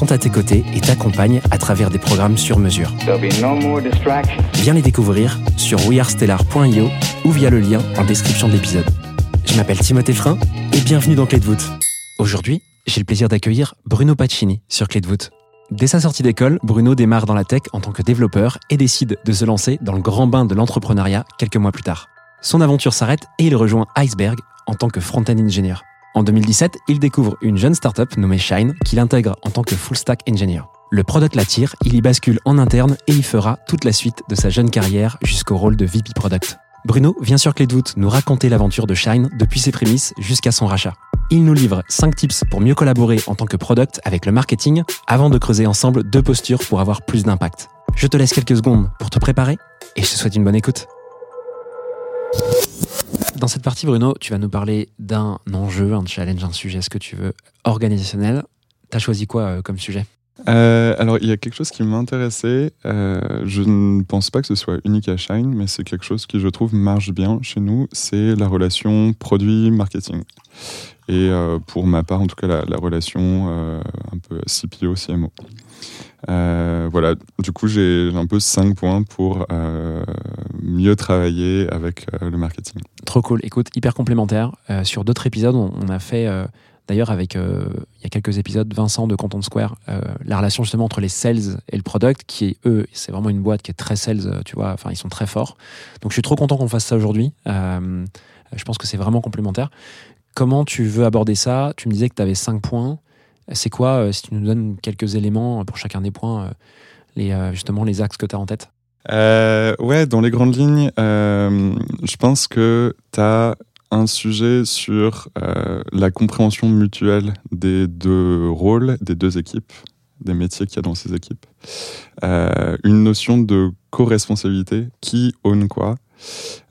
sont à tes côtés et t'accompagnent à travers des programmes sur mesure. No. Viens les découvrir sur wearestellar.io ou via le lien en description de l'épisode. Je m'appelle Timothée Frein et bienvenue dans Clé de voûte. Aujourd'hui, j'ai le plaisir d'accueillir Bruno Pacini sur Clé de voûte. Dès sa sortie d'école, Bruno démarre dans la tech en tant que développeur et décide de se lancer dans le grand bain de l'entrepreneuriat quelques mois plus tard. Son aventure s'arrête et il rejoint Iceberg en tant que front-end engineer. En 2017, il découvre une jeune startup nommée Shine qu'il intègre en tant que full stack engineer. Le product l'attire, il y bascule en interne et y fera toute la suite de sa jeune carrière jusqu'au rôle de VP Product. Bruno vient sur Clé de nous raconter l'aventure de Shine depuis ses prémices jusqu'à son rachat. Il nous livre 5 tips pour mieux collaborer en tant que product avec le marketing avant de creuser ensemble deux postures pour avoir plus d'impact. Je te laisse quelques secondes pour te préparer et je te souhaite une bonne écoute. Dans cette partie, Bruno, tu vas nous parler d'un enjeu, un challenge, un sujet, ce que tu veux, organisationnel? T'as choisi quoi euh, comme sujet? Euh, alors, il y a quelque chose qui m'intéressait. Euh, je ne pense pas que ce soit unique à Shine, mais c'est quelque chose qui, je trouve, marche bien chez nous. C'est la relation produit-marketing. Et pour ma part, en tout cas, la, la relation un peu CPO-CMO. Euh, voilà, du coup, j'ai un peu cinq points pour euh, mieux travailler avec euh, le marketing. Trop cool. Écoute, hyper complémentaire. Sur d'autres épisodes, on, a fait, d'ailleurs, avec il y a quelques épisodes, Vincent de Content Square, la relation justement entre les sales et le product, qui est eux, c'est vraiment une boîte qui est très sales, tu vois. Enfin, ils sont très forts. Donc, je suis trop content qu'on fasse ça aujourd'hui. Je pense que c'est vraiment complémentaire. Comment tu veux aborder ça? Tu me disais que tu avais cinq points. C'est quoi, euh, si tu nous donnes quelques éléments pour chacun des points, euh, les, euh, justement les axes que tu as en tête? Ouais, dans les grandes lignes, je pense que tu as un sujet sur la compréhension mutuelle des deux rôles, des deux équipes, des métiers qu'il y a dans ces équipes. Une notion de co-responsabilité, qui own quoi.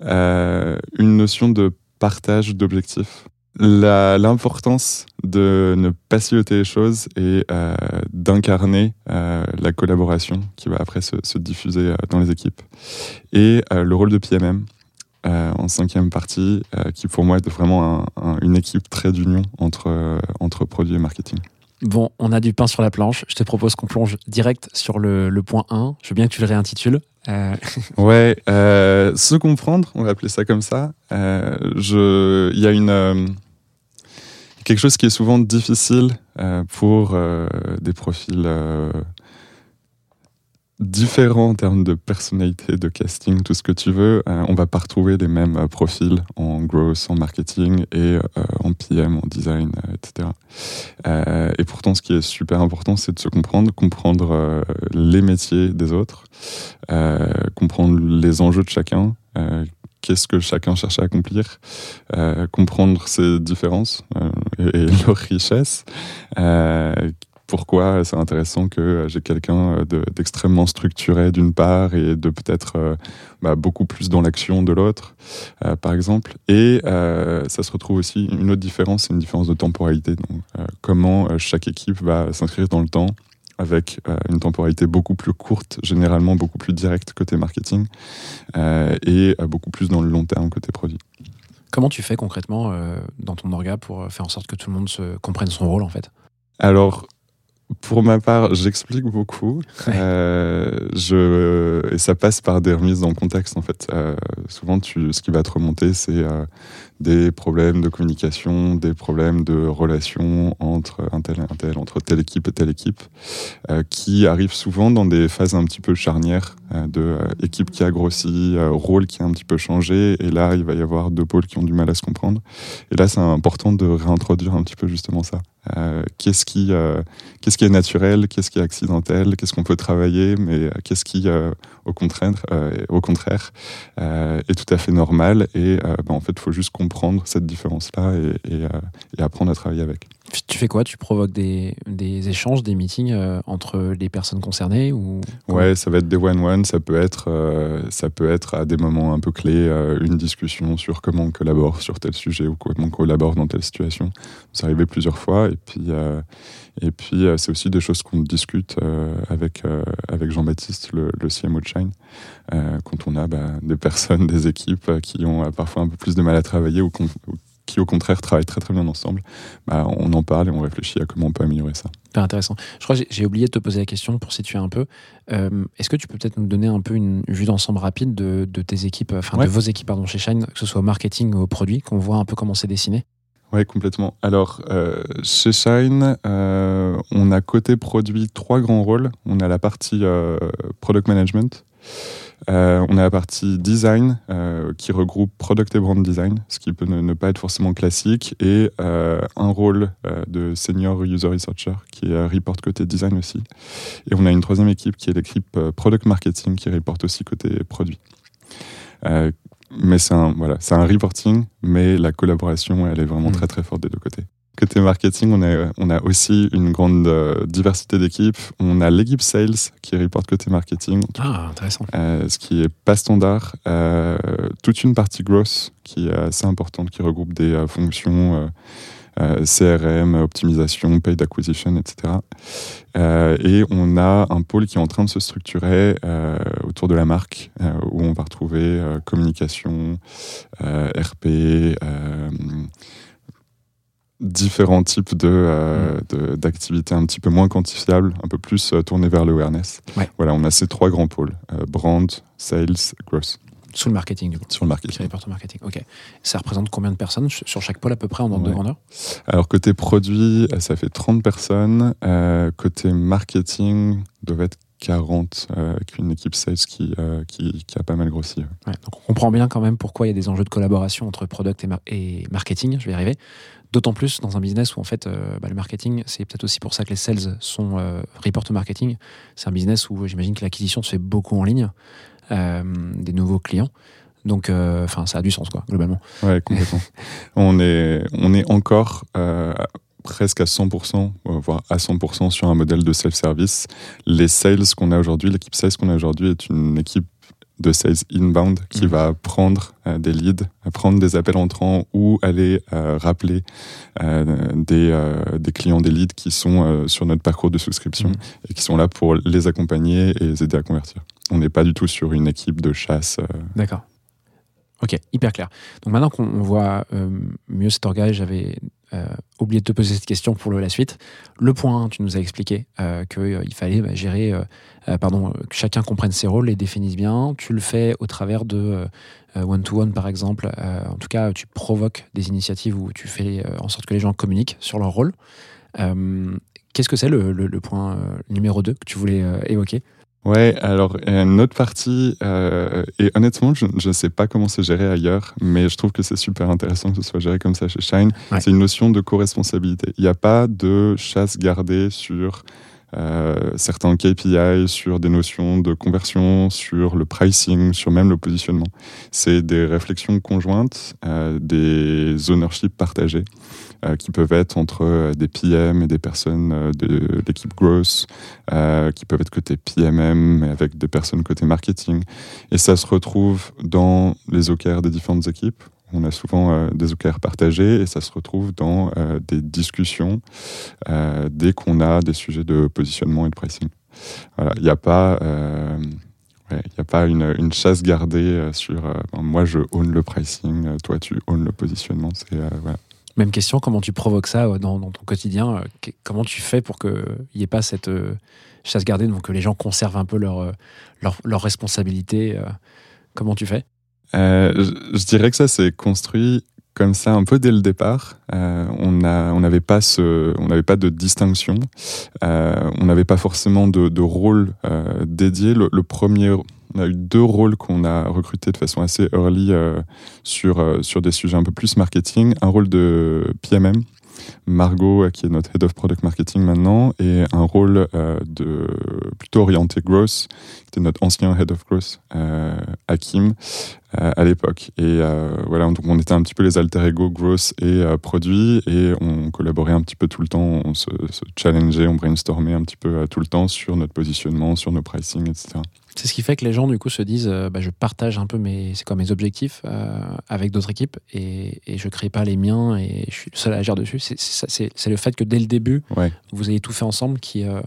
Une notion de partage d'objectifs. L'importance de ne pas siloter les choses et euh, d'incarner euh, la collaboration qui va après se, se diffuser euh, dans les équipes. Et le rôle de PMM en cinquième partie, qui pour moi est vraiment un- un- une équipe très d'union entre, entre produits et marketing. Bon, on a du pain sur la planche. Je te propose qu'on plonge direct sur le, point 1. Je veux bien que tu le réintitules. Euh, Ouais, euh, se comprendre, on va appeler ça comme ça. Euh, il y a quelque chose qui est souvent difficile pour des profils différents en termes de personnalité, de casting, tout ce que tu veux. Euh, on va pas retrouver les mêmes euh, profils en growth, en marketing et euh, en PM, en design, euh, etc. Et pourtant, ce qui est super important, c'est de se comprendre, comprendre les métiers des autres comprendre les enjeux de chacun, qu'est-ce que chacun cherche à accomplir, comprendre ses différences et, et leurs richesses. Euh, pourquoi c'est intéressant que j'ai quelqu'un de- d'extrêmement structuré d'une part et de peut-être euh, bah, beaucoup plus dans l'action de l'autre, euh, par exemple. Et euh, ça se retrouve aussi, une autre différence, c'est une différence de temporalité. Donc, euh, comment euh, chaque équipe va s'inscrire dans le temps avec euh, une temporalité beaucoup plus courte, généralement beaucoup plus directe côté marketing, euh, et euh, beaucoup plus dans le long terme côté produit. comment tu fais concrètement euh, dans ton orga pour euh, faire en sorte que tout le monde se comprenne son rôle en fait? Alors, Pour ma part, j'explique beaucoup. Euh, je, et ça passe par des remises dans le contexte, en fait. Euh, souvent, tu, ce qui va te remonter, c'est euh, des problèmes de communication, des problèmes de relation entre un tel et un tel, entre telle équipe et telle équipe, euh, qui arrivent souvent dans des phases un petit peu charnières euh, de euh, équipe qui a grossi, euh, rôle qui a un petit peu changé, et là, il va y avoir deux pôles qui ont du mal à se comprendre. Et là, c'est important de réintroduire un petit peu justement ça. Qu'est-ce qui, qu'est-ce qui est naturel, qu'est-ce qui est accidentel, qu'est-ce qu'on peut travailler, mais qu'est-ce qui, au contraire, au contraire est tout à fait normal. Et ben, en fait, il faut juste comprendre cette différence-là et, et, euh, et apprendre à travailler avec. Tu fais quoi? Tu provoques des, échanges, des meetings euh, entre les personnes concernées ou Ouais, ça va être des one-one, ça peut être, euh, ça peut être à des moments un peu clés, euh, une discussion sur comment on collabore sur tel sujet ou comment on collabore dans telle situation. C'est arrivé plusieurs fois et puis, et puis c'est aussi des choses qu'on discute avec, avec Jean-Baptiste, le, CMO de Shine, quand on a bah, des personnes, des équipes qui ont parfois un peu plus de mal à travailler ou qui au contraire travaillent très très bien ensemble, bah, on en parle et on réfléchit à comment on peut améliorer ça. Super intéressant. Je crois que j'ai- oublié de te poser la question pour situer un peu. Euh, Est-ce que tu peux peut-être nous donner un peu une vue d'ensemble rapide de, de tes équipes, enfin Ouais. de vos équipes pardon, chez Shine, que ce soit au marketing ou au produit, qu'on voit un peu comment c'est dessiné? Oui, complètement. Alors, euh, chez Shine, euh, on a côté produit trois grands rôles. On a la partie euh, product management, euh, on a la partie design euh, qui regroupe product et brand design, ce qui peut ne, ne pas être forcément classique, et euh, un rôle de senior user researcher qui reporte côté design aussi. Et on a une troisième équipe qui est l'équipe product marketing qui reporte aussi côté produit. Mais c'est un, voilà, un reporting, mais la collaboration, elle est vraiment Mm. très très forte des deux côtés. Côté marketing, on a, on a aussi une grande euh, diversité d'équipes. On a l'équipe sales qui reporte côté marketing, Ah, intéressant. euh, ce qui est pas standard. Euh, toute une partie growth qui est assez importante, qui regroupe des fonctions CRM, optimisation, paid acquisition, etc. Et on a un pôle qui est en train de se structurer autour de la marque, où on va retrouver communication, RP, différents types de, euh, de- d'activités un petit peu moins quantifiables, un peu plus euh, tournées vers l'awareness. Ouais. Voilà, on a ces trois grands pôles, euh, brand, sales, growth, Sous le marketing, du coup. sur le marketing. au marketing. Ok. Ça représente combien de personnes sur chaque pôle à peu près en ordre de Ouais. grandeur? Alors côté produit, ça fait 30 personnes. Euh, côté marketing, doit être 40, euh, avec une équipe sales qui, euh, qui, qui a pas mal grossi. Ouais, donc on comprend bien quand même pourquoi il y a des enjeux de collaboration entre product et, mar- et marketing, je vais y arriver. D'autant plus dans un business où en fait euh, bah, le marketing, c'est peut-être aussi pour ça que les sales sont euh, report au marketing. C'est un business où j'imagine que l'acquisition se fait beaucoup en ligne, euh, des nouveaux clients. Donc, enfin, ça a du sens quoi, globalement. Ouais, complètement. on, est, on est encore presque à 100%, euh, voire à 100% sur un modèle de self-service. Les sales qu'on a aujourd'hui, l'équipe sales qu'on a aujourd'hui est une équipe de sales inbound qui Mhm. va prendre euh, des leads, prendre des appels entrants ou aller euh, rappeler euh, des, des clients, des leads qui sont sur notre parcours de souscription Mhm. et qui sont là pour les accompagner et les aider à convertir. On n'est pas du tout sur une équipe de chasse. D'accord. Ok, hyper clair. Donc maintenant qu'on voit mieux cet organe, j'avais euh, oublié de te poser cette question pour la suite. Le point 1, tu nous as expliqué euh, qu'il fallait bah, gérer, euh, euh, pardon, euh, que chacun comprenne ses rôles, les définisse bien. Tu le fais au travers de euh, euh, one-to-one, par exemple. Euh, en tout cas, tu provoques des initiatives où tu fais euh, en sorte que les gens communiquent sur leur rôle. Euh, Qu'est-ce que c'est le, le- point euh, numéro 2 que tu voulais euh, évoquer? Ouais, alors une autre partie, euh, et honnêtement, je ne sais pas comment c'est géré ailleurs, mais je trouve que c'est super intéressant que ce soit géré comme ça chez Shine. Ouais. C'est une notion de co-responsabilité. Il n'y a pas de chasse gardée sur euh, certains KPI, sur des notions de conversion, sur le pricing, sur même le positionnement. C'est des réflexions conjointes, euh, des ownerships partagés. euh, qui peuvent être entre des PM et des personnes de l'équipe growth, qui peuvent être côté PMM, mais avec des personnes côté marketing. Et ça se retrouve dans les OKR des différentes équipes. On a souvent euh, des OKR partagés et ça se retrouve dans euh, des discussions euh, dès qu'on a des sujets de positionnement et de pricing. Il n'y a pas, il y a pas une, chasse gardée sur ben, moi je own le pricing, toi tu own le positionnement. Même question, comment tu provoques ça dans, ton quotidien Comment tu fais pour qu'il n'y ait pas cette chasse gardée, donc que les gens conservent un peu leur, leur, leur responsabilité Comment tu fais? Euh, je, dirais que ça s'est construit comme ça un peu dès le départ. Euh, on a- on n'avait pas ce, on n'avait pas de distinction. Euh, on n'avait pas forcément de, de rôle euh, dédié. Le, le premier, on a eu deux rôles qu'on a recrutés de façon assez early euh, sur euh, sur des sujets un peu plus marketing. Un rôle de PMM. Margot, euh, qui est notre head of product marketing maintenant, et un rôle de plutôt orienté growth, qui était notre ancien head of growth, Hakim, à l'époque. Et euh, voilà, donc on était un petit peu les alter ego growth et euh, produits, et on collaborait un petit peu tout le temps, on se, se challengeait, on brainstormait un petit peu euh, tout le temps sur notre positionnement, sur nos pricing, etc. C'est ce qui fait que les gens, du coup, se disent euh, bah, je partage un peu mes, c'est quoi, mes objectifs euh, avec d'autres équipes et, et je crée pas les miens et je suis le seul à agir dessus. C'est, c'est, ça, c'est- c'est le fait que dès le début, Ouais. vous ayez tout fait ensemble qui euh,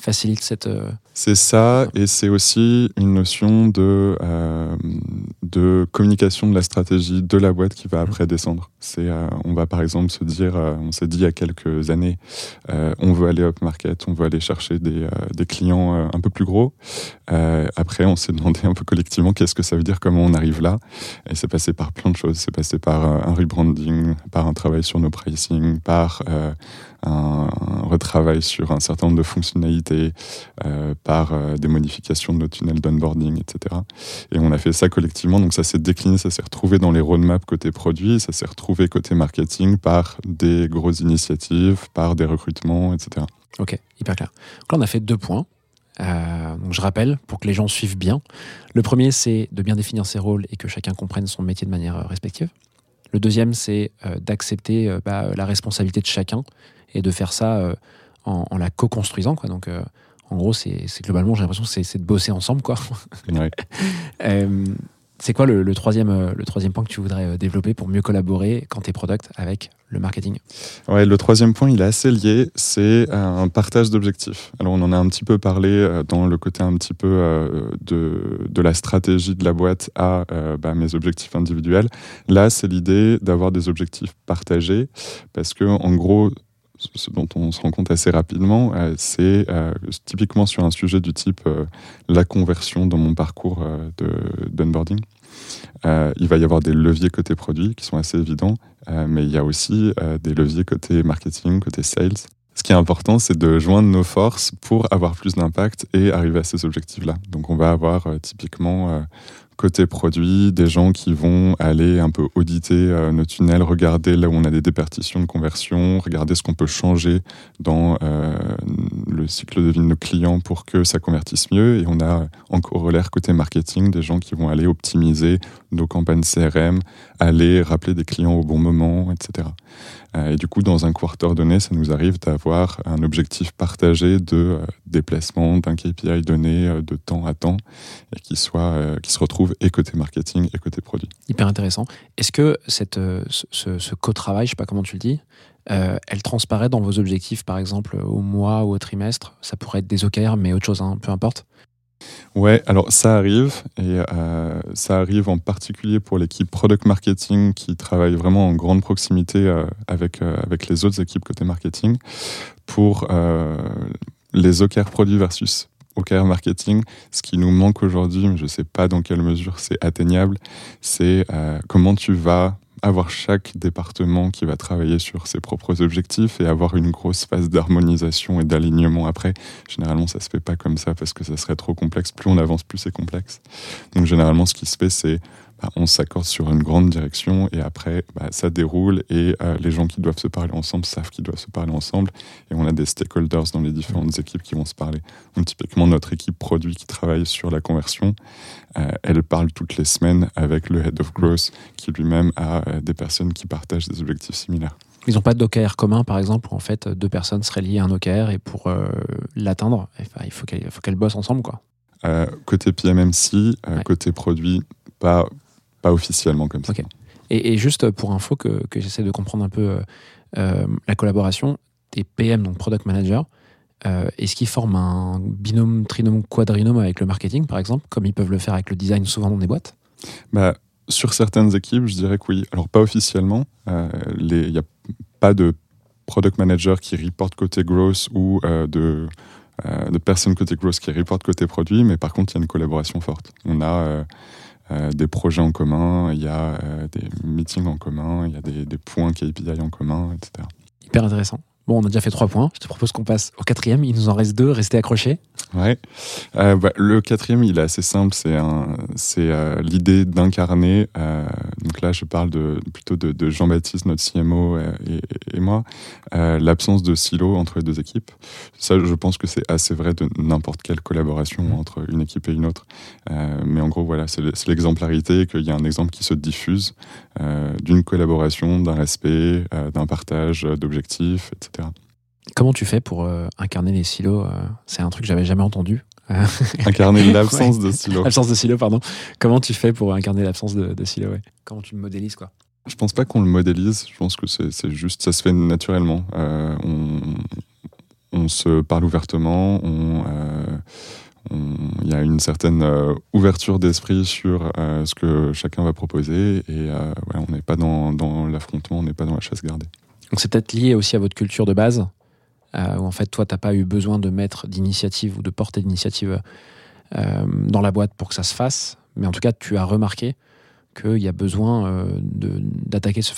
facilite cette. euh, C'est ça, et c'est aussi une notion de, euh, de communication de la stratégie de la boîte qui va après descendre. C'est, euh, on va par exemple se dire, euh, on s'est dit il y a quelques années, on veut aller up market, on veut aller chercher des, des clients un peu plus gros. Après, on s'est demandé un peu collectivement qu'est-ce que ça veut dire, comment on arrive là. Et c'est passé par plein de choses. C'est passé par un rebranding, par un travail sur nos pricing, par un, un retravail sur un certain nombre de fonctionnalités, euh, par euh, des modifications de nos tunnels d'onboarding, etc. Et on a fait ça collectivement, donc ça s'est décliné, ça s'est retrouvé dans les roadmaps côté produit, ça s'est retrouvé côté marketing par des grosses initiatives, par des recrutements, etc. Ok, hyper clair. Donc là, on a fait deux points. Euh, donc je rappelle, pour que les gens suivent bien. Le premier, c'est de bien définir ses rôles et que chacun comprenne son métier de manière respective. Le deuxième, c'est d'accepter bah, la responsabilité de chacun et de faire ça en, en la co-construisant. Quoi. Donc, euh, en gros, c'est c'est globalement, j'ai l'impression que c'est- c'est de bosser ensemble. Quoi. Ouais. Euh, c'est quoi le, le troisième, euh, le troisième point que tu voudrais développer pour mieux collaborer quand tu es product avec le marketing? Ouais, le troisième point, il est assez lié, c'est un partage d'objectifs. Alors on en a un petit peu parlé dans le côté un petit peu de, de la stratégie de la boîte à bah, mes objectifs individuels. Là, c'est l'idée d'avoir des objectifs partagés, parce que en gros, ce dont on se rend compte assez rapidement, euh, c'est euh, typiquement sur un sujet du type euh, la conversion dans mon parcours d'onboarding. Il va y avoir des leviers côté produit qui sont assez évidents, mais il y a aussi des leviers côté marketing, côté sales. Ce qui est important, c'est de joindre nos forces pour avoir plus d'impact et arriver à ces objectifs-là. Donc, on va avoir typiquement côté produit des gens qui vont aller un peu auditer euh, nos tunnels, regarder là où on a des déperditions de conversion, regarder ce qu'on peut changer dans euh, le cycle de vie de nos clients pour que ça convertisse mieux. Et on a en corollaire côté marketing des gens qui vont aller optimiser nos campagnes CRM, aller rappeler des clients au bon moment, etc. Euh, et du coup, dans un quarter donné, ça nous arrive d'avoir un objectif partagé de déplacement d'un KPI donné de temps à temps et qui soit, qui se retrouve et côté marketing et côté produit. Hyper intéressant. Est-ce que cette, euh, ce, co-travail, je sais pas comment tu le dis, euh, elle transparaît dans vos objectifs, par exemple, au mois ou au trimestre? Ça pourrait être des OKR, mais autre chose, hein, peu importe. Ouais, alors ça arrive, et euh, ça arrive en particulier pour l'équipe product marketing qui travaille vraiment en grande proximité euh, avec, euh, avec les autres équipes côté marketing pour les OKR produits versus OKR marketing. Ce qui nous manque aujourd'hui, mais je ne sais pas dans quelle mesure c'est atteignable, c'est euh, comment tu vas avoir chaque département qui va travailler sur ses propres objectifs et avoir une grosse phase d'harmonisation et d'alignement après. Généralement, ça se fait pas comme ça parce que ça serait trop complexe. Plus on avance, plus c'est complexe. Donc, généralement, ce qui se fait, c'est bah, on s'accorde sur une grande direction et après, bah, ça déroule et euh, les gens qui doivent se parler ensemble savent qu'ils doivent se parler ensemble et on a des stakeholders dans les différentes équipes qui vont se parler. Donc, typiquement, notre équipe produit qui travaille sur la conversion, euh, elle parle toutes les semaines avec le head of growth qui lui-même a euh, des personnes qui partagent des objectifs similaires. Ils n'ont pas d'OKR commun, par exemple, où en fait, deux personnes seraient liées à un OKR et pour euh, l'atteindre, enfin, il faut qu'elles bossent ensemble. Quoi. Euh, côté PMMC, euh, Ouais. côté produit, pas, pas officiellement comme ça. Et, et juste pour info, que, que j'essaie de comprendre un peu euh, euh, la collaboration, tes PM, donc Product Manager, euh, est-ce qu'ils forment un binôme, trinôme, quadrinôme avec le marketing, par exemple, comme ils peuvent le faire avec le design souvent dans des boîtes? Bah, sur certaines équipes, je dirais que oui. Alors, pas officiellement. Euh, Il n'y a pas de product manager qui reporte côté growth ou de, de personnes côté growth qui reportent côté produit, mais par contre, il y a une collaboration forte. On a euh, euh, des projets en commun, il y a euh, des meetings en commun, il y a des, des points KPI en commun, etc. Hyper intéressant. Bon, on a déjà fait trois points. Je te propose qu'on passe au quatrième. Il nous en reste deux. Restez accrochés. Ouais. Euh, bah, le quatrième, il est assez simple. C'est l'idée d'incarner. Donc là, je parle de, plutôt de, de Jean-Baptiste, notre CMO, euh, et, et moi, euh, l'absence de silo entre les deux équipes. Ça, je pense que c'est assez vrai de n'importe quelle collaboration entre une équipe et une autre. Euh, mais en gros, voilà, c'est le- c'est l'exemplarité, qu'il y a un exemple qui se diffuse euh, d'une collaboration, d'un respect, d'un partage d'objectifs, etc. Comment tu fais pour incarner les silos C'est un truc que j'avais jamais entendu. Euh, Incarner l'absence de silo. L'absence de silos, pardon. Comment tu fais pour incarner l'absence de, de silos ouais. Comment tu le modélises, quoi Je pense pas qu'on le modélise, je pense que c'est c'est juste, ça se fait naturellement. Euh, on, on se parle ouvertement, on, euh, il y a une certaine euh, ouverture d'esprit sur euh, ce que chacun va proposer et euh, on n'est pas dans, dans l'affrontement, on n'est pas dans la chasse gardée. Donc c'est peut-être lié aussi à votre culture de base, euh, où en fait toi t'as pas eu besoin de mettre d'initiative ou de porter d'initiative euh, dans la boîte pour que ça se fasse, mais en tout cas tu as remarqué qu'il y a besoin euh, d'attaquer ce,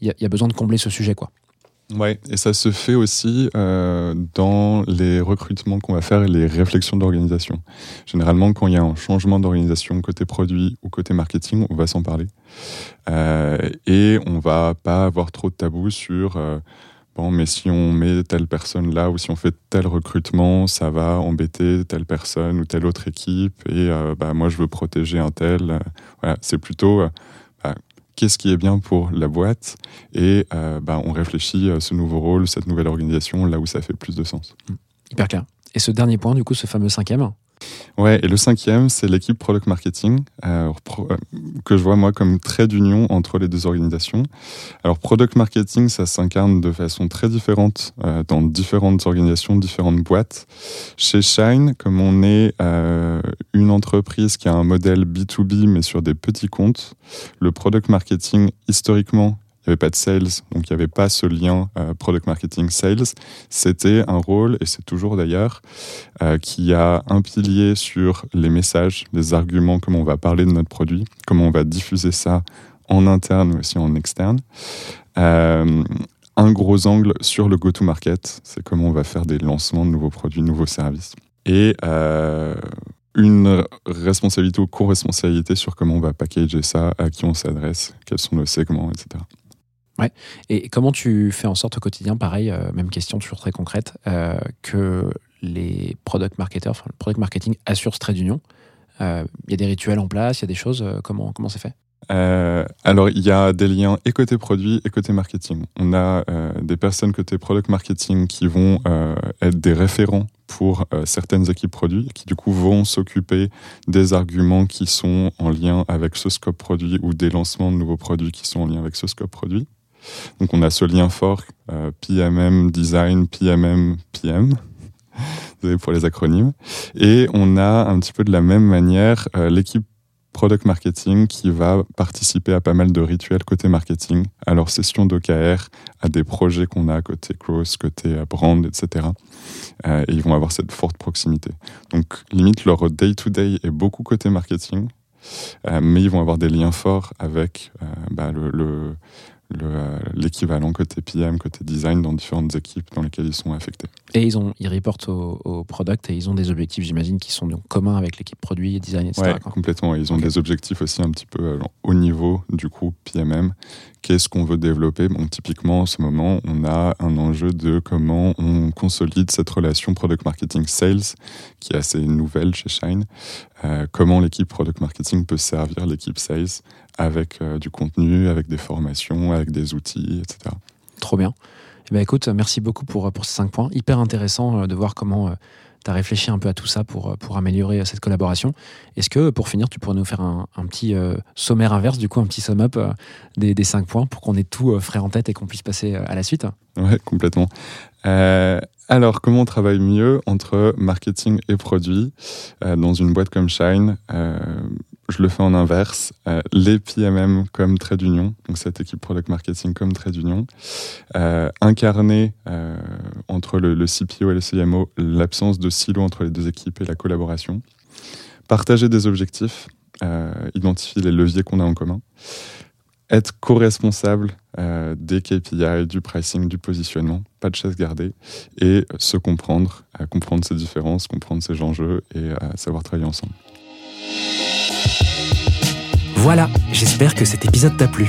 il y, a- besoin de combler ce sujet quoi. Ouais, et ça se fait aussi dans les recrutements qu'on va faire et les réflexions d'organisation. Généralement, quand il y a un changement d'organisation côté produit ou côté marketing, on va s'en parler. Et on va pas avoir trop de tabous sur mais si on met telle personne là ou si on fait tel recrutement, ça va embêter telle personne ou telle autre équipe. Et euh, bah, moi, je veux protéger un tel. Euh, Voilà, c'est plutôt euh, bah, qu'est-ce qui est bien pour la boîte et euh, bah, on réfléchit à ce nouveau rôle, cette nouvelle organisation, là où ça fait plus de sens. Hyper clair. Et ce dernier point, du coup, ce fameux cinquième, Ouais, et le cinquième, c'est l'équipe product marketing, euh, euh, que je vois moi comme trait d'union entre les deux organisations. Alors, product marketing, ça s'incarne de façon très différente euh, dans différentes organisations, différentes boîtes. Chez Shine, comme on est une entreprise qui a un modèle B2B, mais sur des petits comptes, le product marketing, historiquement, il n'y avait pas de sales, donc il n'y avait pas ce lien euh, product marketing sales. C'était un rôle, et c'est toujours d'ailleurs, euh, qui a un pilier sur les messages, les arguments, comment on va parler de notre produit, comment on va diffuser ça en interne mais aussi en externe. Euh, un gros angle sur le go-to-market, c'est comment on va faire des lancements de nouveaux produits, de nouveaux services. Et une responsabilité ou co-responsabilité sur comment on va packager ça, à qui on s'adresse, quels sont nos segments, etc. Et comment tu fais en sorte au quotidien, pareil, euh, même question toujours très concrète, euh, que les product marketers, enfin le product marketing assure ce trait d'union? Euh, Il y a des rituels en place, il y a des choses, comment comment c'est fait? Alors, il y a des liens et côté produit et côté marketing. On a des personnes côté product marketing qui vont être des référents pour certaines équipes produits, qui du coup vont s'occuper des arguments qui sont en lien avec ce scope produit ou des lancements de nouveaux produits qui sont en lien avec ce scope produit. Donc, on a ce lien fort euh, PMM design, PMM PM. Désolé pour les acronymes. Et on a un petit peu de la même manière euh, l'équipe product marketing qui va participer à pas mal de rituels côté marketing, à leurs sessions d'OKR, à des projets qu'on a côté growth, côté euh, brand, etc. Et ils vont avoir cette forte proximité. Donc, limite, leur day-to-day est beaucoup côté marketing, mais ils vont avoir des liens forts avec bah, le, l'équivalent côté PM, côté design dans différentes équipes dans lesquelles ils sont affectés. Et ils, ont, ils reportent au, au product et ils ont des objectifs, j'imagine, qui sont donc communs avec l'équipe produit, design, etc. Ouais, complètement. Ils ont des objectifs aussi un petit peu euh, au niveau du groupe PMM. Qu'est-ce qu'on veut développer typiquement, en ce moment, on a un enjeu de comment on consolide cette relation product marketing sales qui est assez nouvelle chez Shine. Euh, comment l'équipe product marketing peut servir l'équipe sales avec euh, du contenu, avec des formations, avec des outils, etc. Trop bien. Eh ben, écoute, merci beaucoup pour, pour ces cinq points. Hyper intéressant euh, de voir comment tu réfléchi un peu à tout ça pour, euh, améliorer euh, cette collaboration. Est-ce que, pour finir, tu pourrais nous faire un, petit euh, sommaire inverse, du coup, un petit sum-up des, cinq points pour qu'on ait tout frais en tête et qu'on puisse passer à la suite? Ouais, complètement. Alors, comment on travaille mieux entre marketing et produit dans une boîte comme Shine je le fais en inverse. Euh, les PMM comme trait d'union, donc cette équipe product marketing comme trait d'union, euh, incarner euh, entre le, CPO et le CMO l'absence de silo entre les deux équipes et la collaboration, partager des objectifs, identifier les leviers qu'on a en commun, être co-responsable des KPI, du pricing, du positionnement, pas de chaise gardée, et se comprendre, comprendre ses différences, comprendre ses enjeux et savoir travailler ensemble. Voilà, j'espère que cet épisode t'a plu.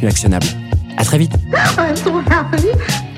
actionnable. À très vite happy.